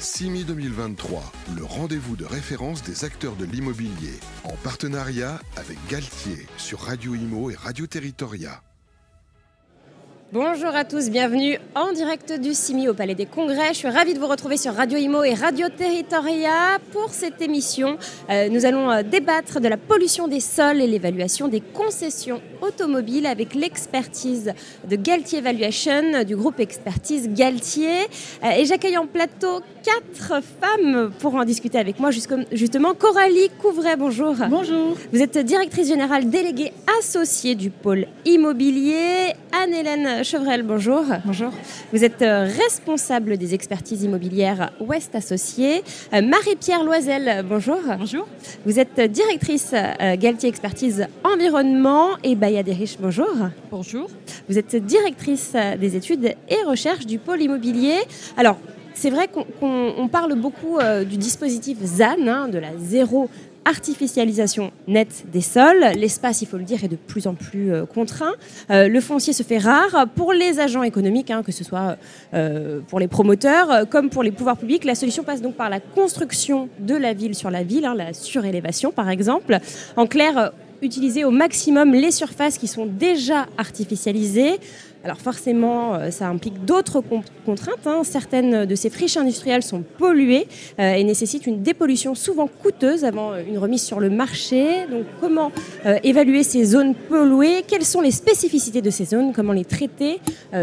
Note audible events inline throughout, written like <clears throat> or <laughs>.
CIMI 2023, le rendez-vous de référence des acteurs de l'immobilier, en partenariat avec Galtier sur Radio Imo et Radio Territoria. Bonjour à tous, bienvenue en direct du CIMI au Palais des Congrès. Je suis ravie de vous retrouver sur Radio Imo et Radio Territoria. Pour cette émission, euh, nous allons euh, débattre de la pollution des sols et l'évaluation des concessions automobiles avec l'expertise de Galtier Evaluation du groupe expertise Galtier. Euh, et j'accueille en plateau quatre femmes pour en discuter avec moi. Justement, Coralie Couvret, bonjour. Bonjour. Vous êtes directrice générale déléguée associée du pôle immobilier. Anne-Hélène Chevrel, bonjour. Bonjour. Vous êtes euh, responsable des expertises immobilières Ouest Associés. Euh, Marie-Pierre Loisel, bonjour. Bonjour. Vous êtes directrice euh, Galtier Expertise Environnement et Baya Riches, bonjour. Bonjour. Vous êtes directrice des études et recherches du pôle immobilier. Alors, c'est vrai qu'on parle beaucoup du dispositif ZAN, hein, de la zéro artificialisation nette des sols. L'espace, il faut le dire, est de plus en plus euh, contraint. Euh, le foncier se fait rare. Pour les agents économiques, hein, que ce soit euh, pour les promoteurs comme pour les pouvoirs publics, la solution passe donc par la construction de la ville sur la ville, hein, la surélévation par exemple. En clair, utiliser au maximum les surfaces qui sont déjà artificialisées. Alors forcément, euh, ça implique d'autres contraintes. Hein. Certaines de ces friches industrielles sont polluées euh, et nécessitent une dépollution souvent coûteuse avant euh, une remise sur le marché. Donc comment évaluer ces zones polluées? Quelles sont les spécificités de ces zones? Comment les traiter?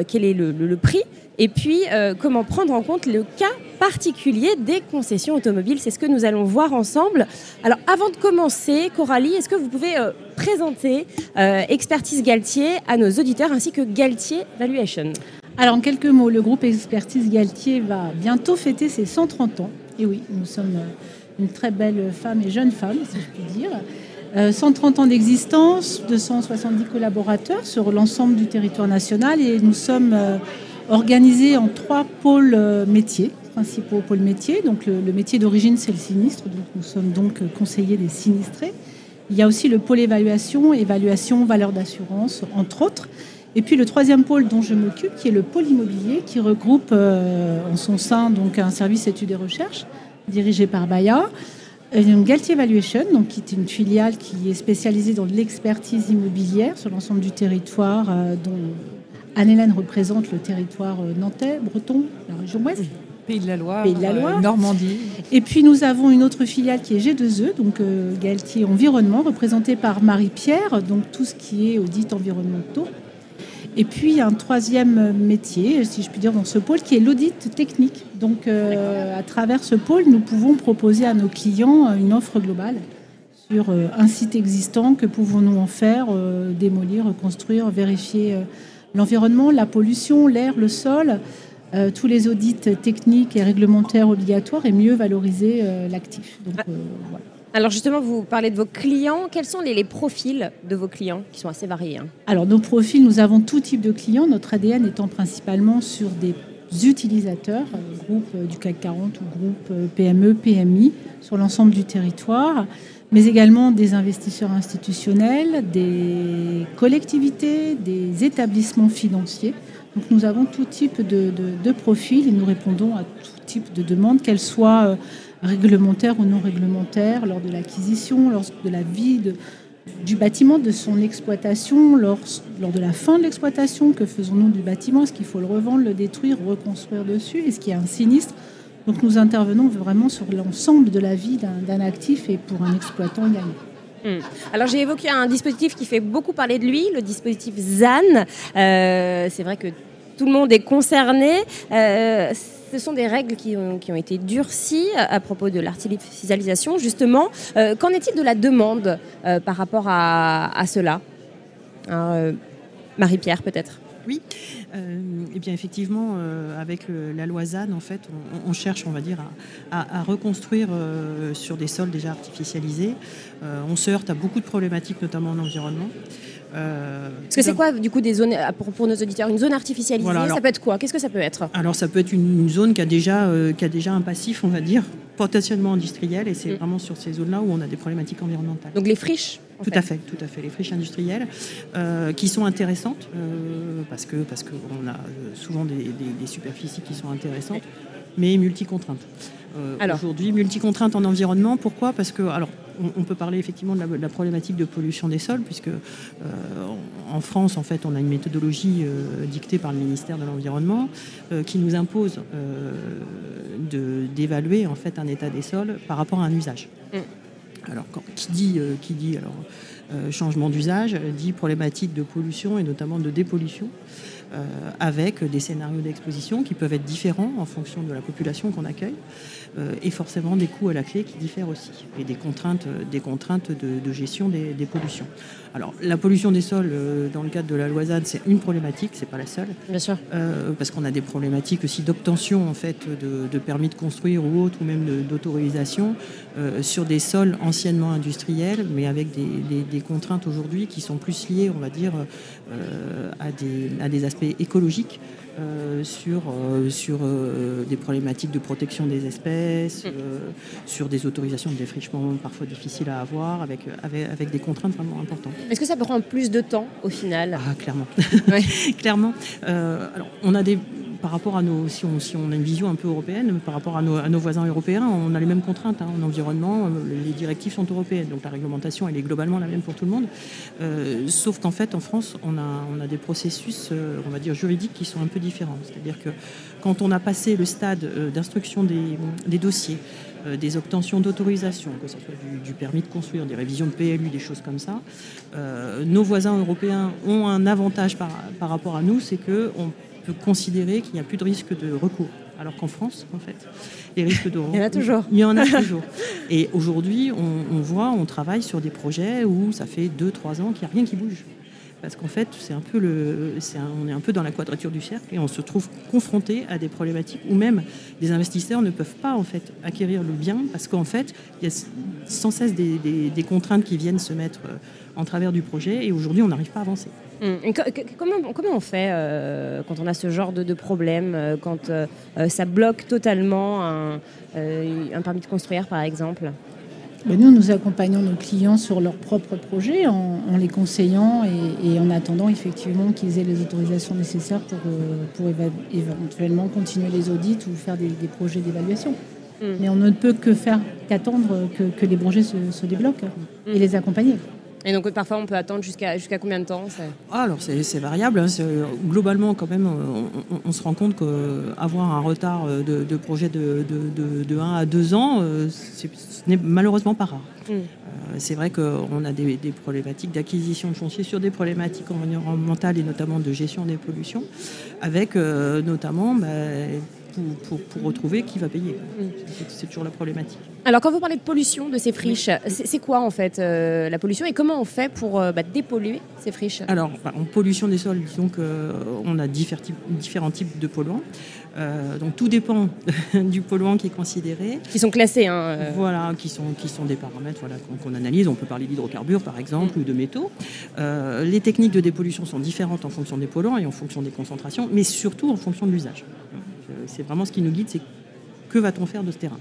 Quel est le prix? Et puis, comment prendre en compte le cas particulier des concessions automobiles? C'est ce que nous allons voir ensemble. Alors, avant de commencer, Coralie, est-ce que vous pouvez présenter euh, Expertise Galtier à nos auditeurs ainsi que Galtier Valuation Alors, en quelques mots, le groupe Expertise Galtier va bientôt fêter ses 130 ans. Et oui, nous sommes une très belle femme et jeune femme, si je puis dire. 130 ans d'existence, 270 collaborateurs sur l'ensemble du territoire national et nous sommes organisé en trois pôles euh, métiers, principaux pôles métiers. Donc le, métier d'origine, c'est le sinistre, donc nous sommes donc conseillers des sinistrés. Il y a aussi le pôle évaluation, évaluation, valeur d'assurance, entre autres. Et puis le troisième pôle dont je m'occupe, qui est le pôle immobilier, qui regroupe euh, en son sein donc un service études et recherche dirigé par Baya, une Galtier Evaluation, donc qui est une filiale qui est spécialisée dans l'expertise immobilière sur l'ensemble du territoire, euh, dont Anne-Hélène représente le territoire euh, nantais, breton, la région ouest. Pays de la Loire, Pays de la Loire. Euh, Normandie. Et puis nous avons une autre filiale qui est G2E, donc euh, Galtier Environnement, représentée par Marie-Pierre, donc tout ce qui est audit environnementaux. Et puis un troisième métier, si je puis dire, dans ce pôle, qui est l'audit technique. Donc à travers ce pôle, nous pouvons proposer à nos clients une offre globale sur un site existant, que pouvons-nous en faire, démolir, reconstruire, vérifier l'environnement, la pollution, l'air, le sol, euh, tous les audits techniques et réglementaires obligatoires et mieux valoriser euh, l'actif. Ah. Euh, Alors justement, vous parlez de vos clients. Quels sont les, profils de vos clients qui sont assez variés hein? Alors nos profils, nous avons tout type de clients. Notre ADN étant principalement sur des utilisateurs, groupes du CAC 40 ou groupes PME, PMI, sur l'ensemble du territoire mais également des investisseurs institutionnels, des collectivités, des établissements financiers. Donc nous avons tout type de, profils et nous répondons à tout type de demandes, qu'elles soient euh, réglementaires ou non réglementaires, lors de l'acquisition, lors de la vie du bâtiment, de son exploitation, lors, lors de la fin de l'exploitation, que faisons-nous du bâtiment Est-ce qu'il faut le revendre, le détruire, reconstruire dessus Est-ce qu'il y a un sinistre? Donc nous intervenons vraiment sur l'ensemble de la vie d'un actif et pour un exploitant également. Hmm. Alors j'ai évoqué un dispositif qui fait beaucoup parler de lui, le dispositif ZAN. Euh, c'est vrai que tout le monde est concerné. Euh, ce sont des règles qui ont, été durcies à propos de l'artificialisation, justement. Euh, qu'en est-il de la demande par rapport à cela? Marie-Pierre, peut-être Oui. Euh, eh bien effectivement, euh, avec la loi en fait, on, cherche, on va dire, à, reconstruire euh, sur des sols déjà artificialisés. on se heurte à beaucoup de problématiques, notamment en environnement. Parce que c'est quoi, du coup, des zones, pour, nos auditeurs, une zone artificialisée, ça peut être quoi? Qu'est-ce que ça peut être? Alors, ça peut être une, zone qui a, déjà, qui a déjà un passif, on va dire, potentiellement industriel, et c'est mm. vraiment sur ces zones-là où on a des problématiques environnementales. Donc les friches tout à fait, tout à fait. Les friches industrielles euh, qui sont intéressantes euh, parce que parce qu'on a souvent des, superficies qui sont intéressantes. mais multi-contraintes. Aujourd'hui, multi-contraintes en environnement, pourquoi? Parce que, alors, on, peut parler effectivement de la, problématique de pollution des sols, puisque en France, en fait, on a une méthodologie dictée par le ministère de l'Environnement qui nous impose d'évaluer en fait un état des sols par rapport à un usage. Mm. Alors, qui dit, qui dit alors, euh, changement d'usage, dit problématique de pollution et notamment de dépollution. Euh, avec des scénarios d'exposition qui peuvent être différents en fonction de la population qu'on accueille, euh, et forcément des coûts à la clé qui diffèrent aussi, et des contraintes, des contraintes de, gestion des, pollutions. Alors, la pollution des sols, euh, dans le cadre de la loi ZAD, c'est une problématique, c'est pas la seule. Bien sûr. parce qu'on a des problématiques aussi d'obtention en fait, de, permis de construire ou autre, ou même d'autorisation sur des sols anciennement industriels, mais avec des, des contraintes aujourd'hui qui sont plus liées, on va dire, à, des, à des aspects écologique euh, sur, euh, sur euh, des problématiques de protection des espèces, mm. sur des autorisations de défrichement parfois difficiles à avoir, avec, avec, des contraintes vraiment importantes. Est-ce que ça prend plus de temps au final? Ah, clairement. <laughs> clairement. alors, on a des par rapport à nos, si on, a une vision un peu européenne, par rapport à nos, voisins européens, on a les mêmes contraintes hein, en environnement. Les directives sont européennes, donc la réglementation elle est globalement la même pour tout le monde. Euh, sauf qu'en fait, en France, on a, des processus, euh, juridiques, qui sont un peu différents. C'est-à-dire que quand on a passé le stade euh, d'instruction des, dossiers, des obtentions d'autorisation, que ce soit du, permis de construire, des révisions de PLU, des choses comme ça, nos voisins européens ont un avantage par, par rapport à nous, c'est que on considérer qu'il n'y a plus de risque de recours. Alors qu'en France, en fait, les risques de recours. <laughs> Il y en a toujours. Il y en a <laughs> toujours. Et aujourd'hui, on, voit, on travaille sur des projets où ça fait 2-3 ans qu'il n'y a rien qui bouge. Parce qu'en fait, c'est un peu le, on est un peu dans la quadrature du cercle et on se trouve confronté à des problématiques où même des investisseurs ne peuvent pas en fait acquérir le bien parce qu'en fait, il y a sans cesse des, contraintes qui viennent se mettre euh, en travers du projet et aujourd'hui, on n'arrive pas à avancer. Hum. comment, on fait euh, quand on a ce genre de, problème, euh, quand ça bloque totalement un, permis de construire, par exemple? Ben, Nous, nous accompagnons nos clients sur leurs propres projets en, les conseillant et, en attendant effectivement qu'ils aient les autorisations nécessaires pour, pour éventuellement continuer les audits ou faire des, projets d'évaluation. Hum. Mais on ne peut que faire qu'attendre que, les projets se, se débloquent et hum. les accompagner. Et donc parfois on peut attendre jusqu'à jusqu'à combien de temps ah, Alors c'est variable. Hein. Globalement quand même on, se rend compte qu'avoir un retard de, projet de, de, 1 à 2 ans, euh, ce n'est malheureusement pas rare. Hmm. Euh, c'est vrai qu'on a des, problématiques d'acquisition de foncier sur des problématiques environnementales et notamment de gestion des pollutions, avec euh, notamment bah, pour, retrouver qui va payer. C'est toujours la problématique. Alors quand vous parlez de pollution de ces friches, c'est quoi en fait euh, la pollution et comment on fait pour euh, bah, dépolluer ces friches? Alors bah, en pollution des sols, disons qu'on euh, a différents types, différents types de polluants. donc tout dépend <laughs> du polluant qui est considéré. Qui sont classés. Hein, voilà, qui sont, qui sont des paramètres voilà, qu'on analyse. On peut parler d'hydrocarbures par exemple mm. ou de métaux. les techniques de dépollution sont différentes en fonction des polluants et en fonction des concentrations, mais surtout en fonction de l'usage c'est vraiment ce qui nous guide, c'est que va-t-on faire de ce terrain.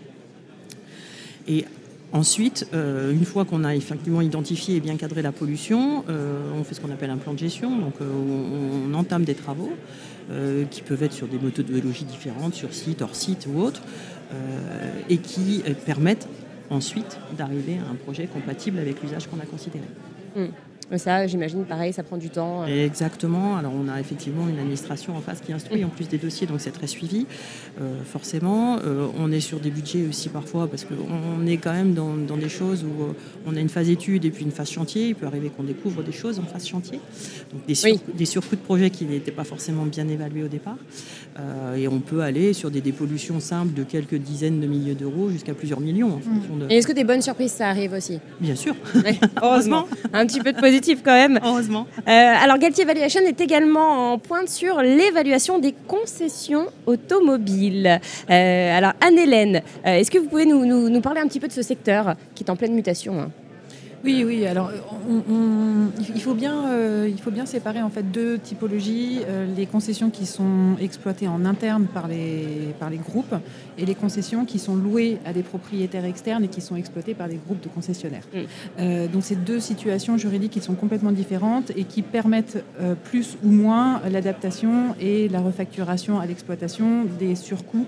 Et ensuite, euh, une fois qu'on a effectivement identifié et bien cadré la pollution, euh, on fait ce qu'on appelle un plan de gestion, donc euh, on, entame des travaux qui peuvent être sur des méthodologies différentes, sur site, hors site ou autre, et qui permettent ensuite d'arriver à un projet compatible avec l'usage qu'on a considéré. Ça, j'imagine, pareil, ça prend du temps. Euh. Exactement. Alors, on a effectivement une administration en face qui instruit en plus des dossiers, donc c'est très suivi, euh, forcément. Euh, on est sur des budgets aussi parfois, parce qu'on est quand même dans, des choses où on a une phase étude et puis une phase chantier. Il peut arriver qu'on découvre des choses en phase chantier. Donc, des, des surcoûts de projets qui n'étaient pas forcément bien évalués au départ. et on peut aller sur des dépollutions simples de quelques dizaines de milliers d'euros jusqu'à plusieurs millions. Mmh. Et est-ce que des bonnes surprises, ça arrive aussi? Bien sûr. <laughs> Heureusement. Un petit peu de quand même. Heureusement. Euh, alors Galtier Evaluation est également en pointe sur l'évaluation des concessions automobiles. Euh, alors Anne-Hélène, euh, est-ce que vous pouvez nous, nous, parler un petit peu de ce secteur qui est en pleine mutation hein? Oui, oui. Alors, il, faut bien, euh, il faut bien séparer en fait deux typologies euh, les concessions qui sont exploitées en interne par les, par les groupes et les concessions qui sont louées à des propriétaires externes et qui sont exploitées par des groupes de concessionnaires. Mm. Euh, donc, c'est deux situations juridiques qui sont complètement différentes et qui permettent plus ou moins l'adaptation et la refacturation à l'exploitation des surcoûts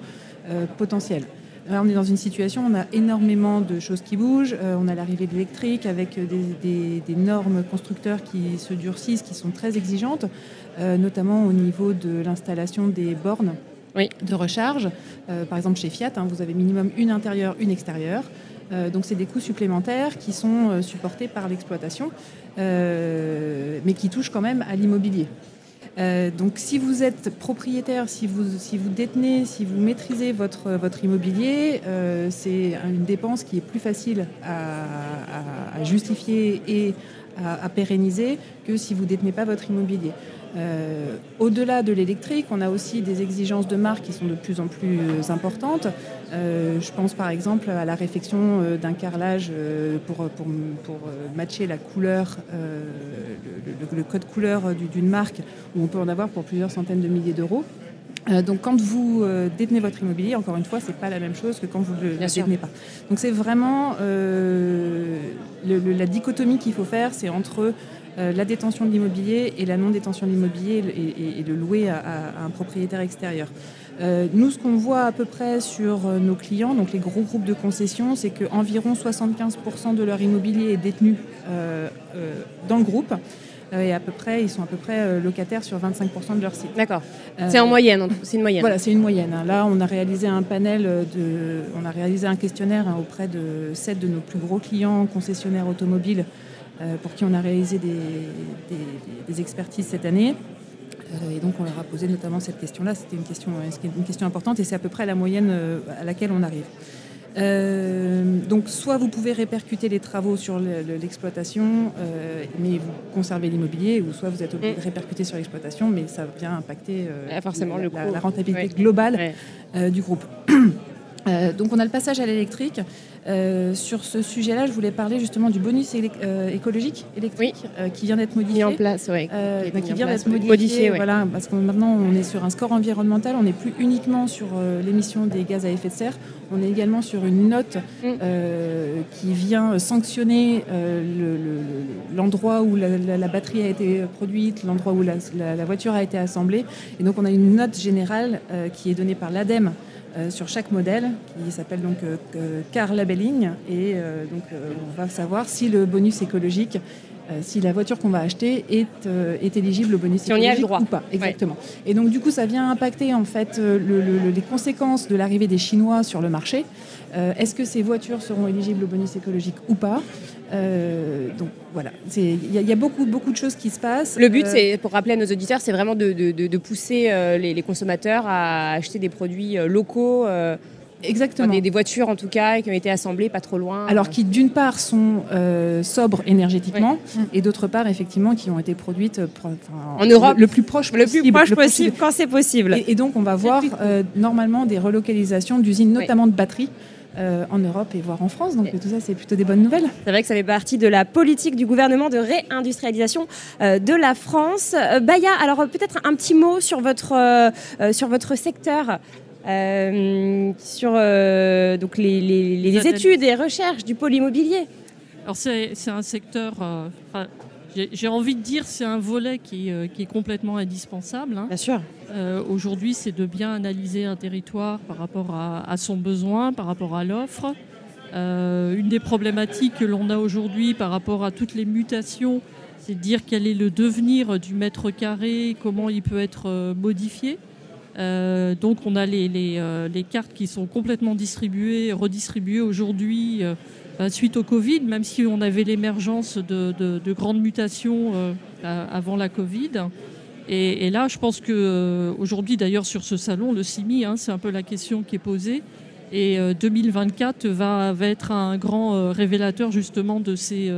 potentiels. Là, on est dans une situation, on a énormément de choses qui bougent. on a l'arrivée de l'électrique avec des, des, normes constructeurs qui se durcissent, qui sont très exigeantes, notamment au niveau de l'installation des bornes de recharge. par exemple, chez Fiat, hein, vous avez minimum une intérieure, une extérieure. Euh, donc c'est des coûts supplémentaires qui sont euh, supportés par l'exploitation, euh, mais qui touchent quand même à l'immobilier. Donc si vous êtes propriétaire, si vous, détenez, si vous maîtrisez votre, votre immobilier, c'est une dépense qui est plus facile à, justifier et à, pérenniser que si vous ne détenez pas votre immobilier. Euh, au-delà de l'électrique, on a aussi des exigences de marque qui sont de plus en plus importantes. Euh, je pense par exemple à la réflexion euh, d'un carrelage pour, pour, pour, matcher la couleur, le, code couleur d'une marque, où on peut en avoir pour plusieurs centaines de milliers d'euros. donc quand vous détenez votre immobilier, encore une fois, c'est pas la même chose que quand vous ne le détenez pas. Donc c'est vraiment la dichotomie qu'il faut faire, c'est entre euh, la détention de l'immobilier et la non-détention de l'immobilier et, le louer à, un propriétaire extérieur. Euh, nous, ce qu'on voit à peu près sur euh, nos clients, donc les gros groupes de concessions, c'est qu'environ 75% de leur immobilier est détenu dans le groupe. et à peu près, ils sont à peu près locataires sur 25% de leur site. D'accord. c'est en moyenne, c'est une moyenne. Voilà, c'est une moyenne. Hein. Là, on a réalisé un panel de, on a réalisé un questionnaire hein, auprès de 7 de nos plus gros clients concessionnaires automobiles pour qui on a réalisé des, expertises cette année. Euh, et donc on leur a posé notamment cette question-là. C'était une question, une question importante et c'est à peu près la moyenne euh, à laquelle on arrive. donc soit vous pouvez répercuter les travaux sur l'exploitation, mais vous conservez l'immobilier, ou soit vous êtes obligé de mm. répercuter sur l'exploitation, mais ça vient impacter forcément la, le la, rentabilité globale du groupe. <clears throat> donc on a le passage à l'électrique. Euh, sur ce sujet-là, je voulais parler justement du bonus euh, écologique électrique euh, qui vient d'être modifié. Mis en place, oui. qui, vient d'être modifié. Voilà, parce que maintenant on est sur un score environnemental, on n'est plus uniquement sur l'émission des gaz à effet de serre, on est également sur une note mm. qui vient sanctionner l'endroit où la, batterie a été produite, l'endroit où la, la, voiture a été assemblée. Et donc on a une note générale qui est donnée par l'ADEME euh, sur chaque modèle qui s'appelle donc euh, car labeling. Et euh, donc on va savoir si le bonus écologique si la voiture qu'on va acheter est, est éligible au bonus écologique ou pas. Exactement. Et donc du coup, ça vient impacter en fait les conséquences de l'arrivée des Chinois sur le marché. Est-ce que ces voitures seront éligibles au bonus écologique ou pas? Euh, donc voilà, il y, a beaucoup, beaucoup de choses qui se passent. Le but, euh, c'est pour rappeler à nos auditeurs, c'est vraiment de, pousser euh, les, consommateurs à acheter des produits locaux. Exactement. Des, voitures en tout cas qui ont été assemblées pas trop loin. Alors qui d'une part sont sobres énergétiquement et d'autre part effectivement qui ont été produites en Europe le, plus proche le possible, plus proche possible, quand c'est possible. Et, donc on va voir normalement des relocalisations d'usines notamment de batteries euh, en Europe et voire en France. Donc tout ça, c'est plutôt des bonnes nouvelles. C'est vrai que ça fait partie de la politique du gouvernement de réindustrialisation euh, de la France. Euh, Baya, alors peut-être un petit mot sur votre, sur votre secteur. Sur donc les, études et recherches du pôle immobilier. Alors c'est un secteur, j'ai envie de dire c'est un volet qui, est complètement indispensable. Hein. Bien sûr. Euh, aujourd'hui, c'est de bien analyser un territoire par rapport à, son besoin, par rapport à l'offre. Euh, une des problématiques que l'on a aujourd'hui par rapport à toutes les mutations, c'est de dire quel est le devenir du mètre carré, comment il peut être euh, donc on a les, cartes qui sont complètement distribuées, redistribuées aujourd'hui suite au Covid, même si on avait l'émergence de, grandes mutations avant la Covid. Et, là, je pense qu'aujourd'hui, euh, d'ailleurs, sur ce salon, le CIMI, hein, c'est un peu la question qui est posée. Et 2024 euh, va, être un grand euh, révélateur justement de ces,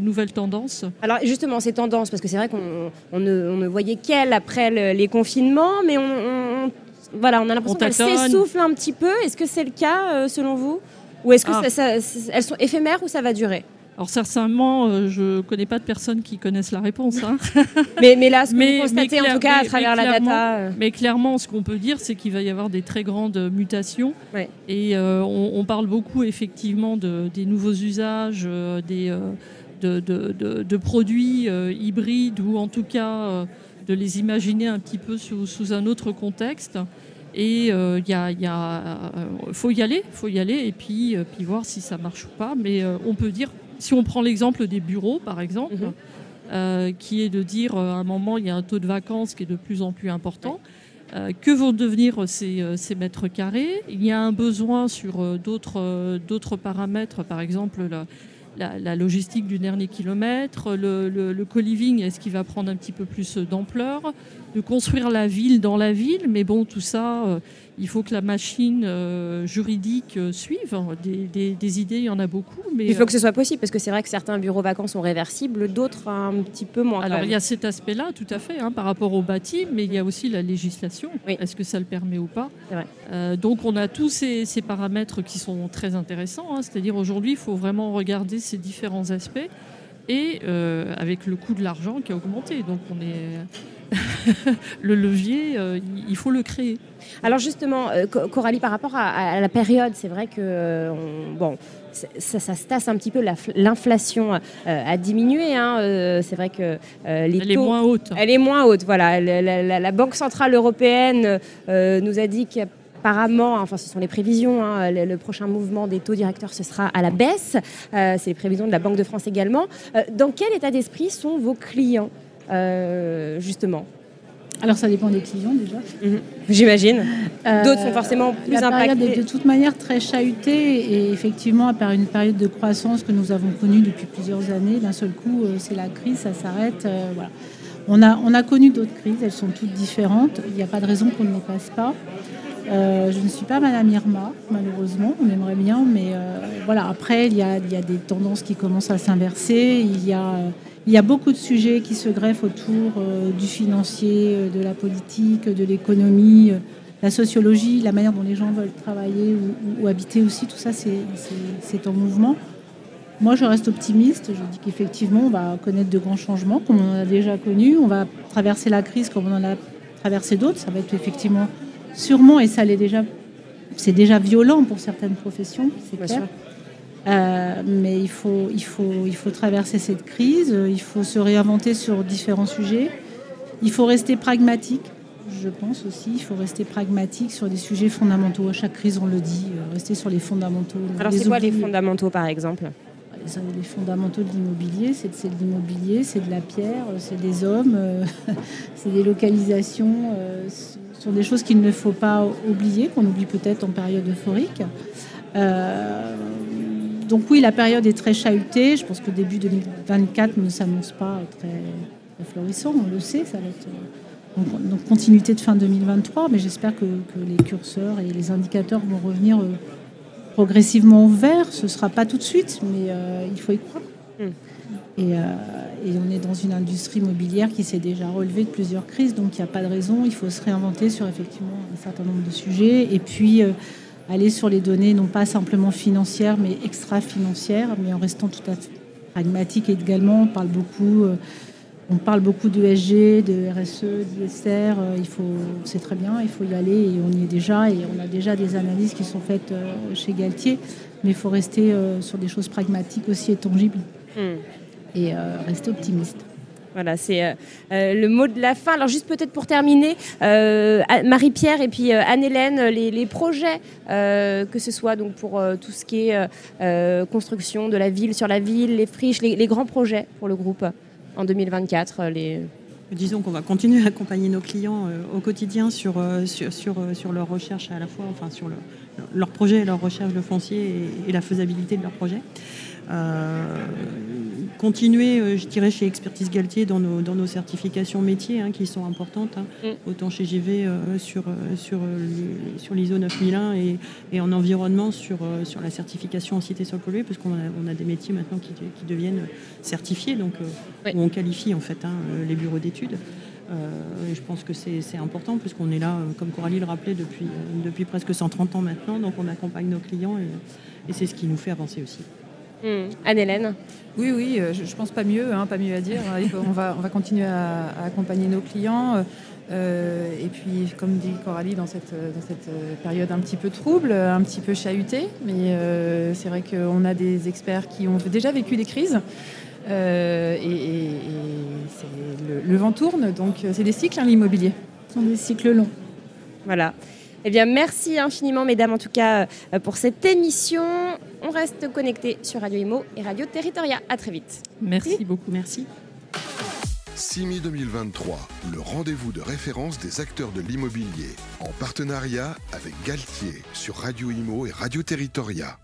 nouvelles tendances. Alors justement, ces tendances, parce que c'est vrai qu'on ne, voyait qu'elles après les confinements, mais on, voilà, on a l'impression qu'elles s'essoufflent un petit peu. Est-ce que c'est le cas selon vous? Ou est-ce que ah. elles sont éphémères ou ça va durer? Alors sincèrement, euh, je ne connais pas de personnes qui connaissent la réponse. Hein. <laughs> mais, mais, là, ce que vous constatez en tout cas à travers la data... Euh. Mais clairement, ce qu'on peut dire, c'est qu'il va y avoir des très grandes mutations. Et euh, on, parle beaucoup effectivement de, des nouveaux usages, des, de, de, produits hybrides ou en tout cas de les imaginer un petit peu sous, sous un autre contexte. Et il y a, y a, faut y aller, faut y aller, et puis, puis voir si ça marche ou pas. Mais on peut dire, si on prend l'exemple des bureaux, par exemple, mhm. qui est de dire à un moment il y a un taux de vacances qui est de plus en plus important. que vont devenir ces, ces, mètres carrés? Il y a un besoin sur d'autres paramètres, par exemple la, la, logistique du dernier kilomètre, le, le, co-living, est-ce qu'il va prendre un petit peu plus d'ampleur? De construire la ville dans la ville, mais bon, tout ça, euh, il faut que la machine euh, juridique euh, suive. Des, idées, il y en a beaucoup. Mais, il faut que ce soit possible, parce que c'est vrai que certains bureaux vacances sont réversibles, d'autres un petit peu moins. Alors il y a cet aspect-là, tout à fait, hein, par rapport au bâti, mais il y a aussi la législation. Est-ce que ça le permet ou pas euh, Donc on a tous ces, paramètres qui sont très intéressants. Hein. C'est-à-dire aujourd'hui, il faut vraiment regarder ces différents aspects et avec le coût de l'argent qui a augmenté. Donc on est <laughs> le levier, euh, il faut le créer. Alors justement, euh, Coralie, par rapport à, la période, c'est vrai que euh, bon, ça, se tasse un petit peu. L'inflation a diminué. Hein, c'est vrai que les elle est moins haute. Elle est moins haute. Voilà, la, Banque centrale européenne nous a dit qu'apparemment, enfin ce sont les prévisions, hein, le, prochain mouvement des taux directeurs, ce sera à la baisse. c'est les prévisions de la Banque de France également. dans quel état d'esprit sont vos clients? euh, justement alors ça dépend des clients déjà. Mhm. J'imagine. Euh, D'autres sont forcément plus la impactés. Est de toute manière très chahutée et effectivement, à part une période de croissance que nous avons connue depuis plusieurs années, d'un seul coup, euh, c'est la crise, ça s'arrête. voilà. on, a, on a connu d'autres crises, elles sont toutes différentes. Il n'y a pas de raison qu'on ne les passe pas. je ne suis pas Madame Irma, malheureusement, on aimerait bien, mais voilà. Après, il y, a, il y a des tendances qui commencent à s'inverser. Il y a il y a beaucoup de sujets qui se greffent autour euh, du financier, euh, de la politique, de l'économie, euh, la sociologie, la manière dont les gens veulent travailler ou, habiter aussi. Tout ça, c'est en mouvement. Moi, je reste optimiste. Je dis qu'effectivement, on va connaître de grands changements, comme on en a déjà connu. On va traverser la crise comme on en a traversé d'autres. Ça va être effectivement, sûrement, et ça l'est déjà, c'est déjà violent pour certaines professions, c'est clair. Euh, mais il faut, il, faut, il faut traverser cette crise, il faut se réinventer sur différents sujets, il faut rester pragmatique, je pense aussi, il faut rester pragmatique sur des sujets fondamentaux. À chaque crise, on le dit, euh, rester sur les fondamentaux. Alors c'est quoi les fondamentaux par exemple? Les fondamentaux de l'immobilier, c'est de l'immobilier, c'est de la pierre, c'est des hommes, euh, <laughs> c'est des localisations, ce sont des choses qu'il ne faut pas oublier, qu'on oublie peut-être en période euphorique. Euh, donc oui, la période est très chahutée. Je pense que début 2024 ne s'annonce pas très, florissant, on le sait. Ça va être euh, donc, continuité de fin 2023, mais j'espère que, les curseurs et les indicateurs vont revenir euh, progressivement au vert. Ce ne sera pas tout de suite, mais euh, il faut y croire. Hmm. Et, et, on est dans une industrie immobilière qui s'est déjà relevée de plusieurs crises, donc il n'y a pas de raison. Il faut se réinventer sur effectivement un certain nombre de sujets. Et puis aller sur les données non pas simplement financières mais extra-financières, mais en restant tout à fait pragmatique également. On parle beaucoup, euh, on parle beaucoup de SG, de RSE, d'ISR. Euh, il faut, c'est très bien, il faut y aller et on y est déjà et on a déjà des analyses qui sont faites euh, chez Galtier, mais il faut rester sur des choses pragmatiques aussi et tangibles hmm. et rester optimiste. Voilà, c'est euh, euh, le mot de la fin. Alors juste peut-être pour terminer, euh, Marie-Pierre et puis Anne-Hélène, les, projets, que ce soit donc pour tout ce qui est construction de la ville sur la ville, les friches, les, grands projets pour le groupe en 2024. Les... Disons qu'on va continuer à accompagner nos clients au quotidien sur, sur, leur recherche à la fois, enfin sur leur projet et leur recherche de foncier et, et la faisabilité de leur projet. Euh, continuer, euh, je dirais, chez Expertise Galtier dans nos, dans nos certifications métiers hein, qui sont importantes, hein. mm. autant chez GV euh, sur, sur, sur l'ISO 9001 et, et, en environnement sur, sur la certification en cité sol pollué, parce qu'on a, on a des métiers maintenant qui, qui deviennent certifiés, donc où on qualifie en fait hein, les bureaux d'études. et je pense que c'est important puisqu'on est là, comme Coralie le rappelait, depuis, depuis presque 130 ans maintenant, donc on accompagne nos clients et, et c'est ce qui nous fait avancer aussi. Hmm. Anne-Hélène Oui, oui, euh, je, ne pense pas mieux, hein, pas mieux à dire. on, va, on va continuer à, accompagner nos clients. Euh, et puis, comme dit Coralie, dans cette, dans cette période un petit peu trouble, un petit peu chahutée, mais euh, c'est vrai qu'on a des experts qui ont déjà vécu des crises. et, le, vent tourne, donc c'est des cycles, hein, l'immobilier. Ce sont des cycles longs. Voilà. Eh bien, merci infiniment, mesdames, en tout cas, euh, pour cette émission. On reste connecté sur Radio Imo et Radio Territoria. À très vite. Merci beaucoup. Merci. CIMI 2023, le rendez-vous de référence des acteurs de l'immobilier, en partenariat avec Galtier sur Radio Imo et Radio Territoria.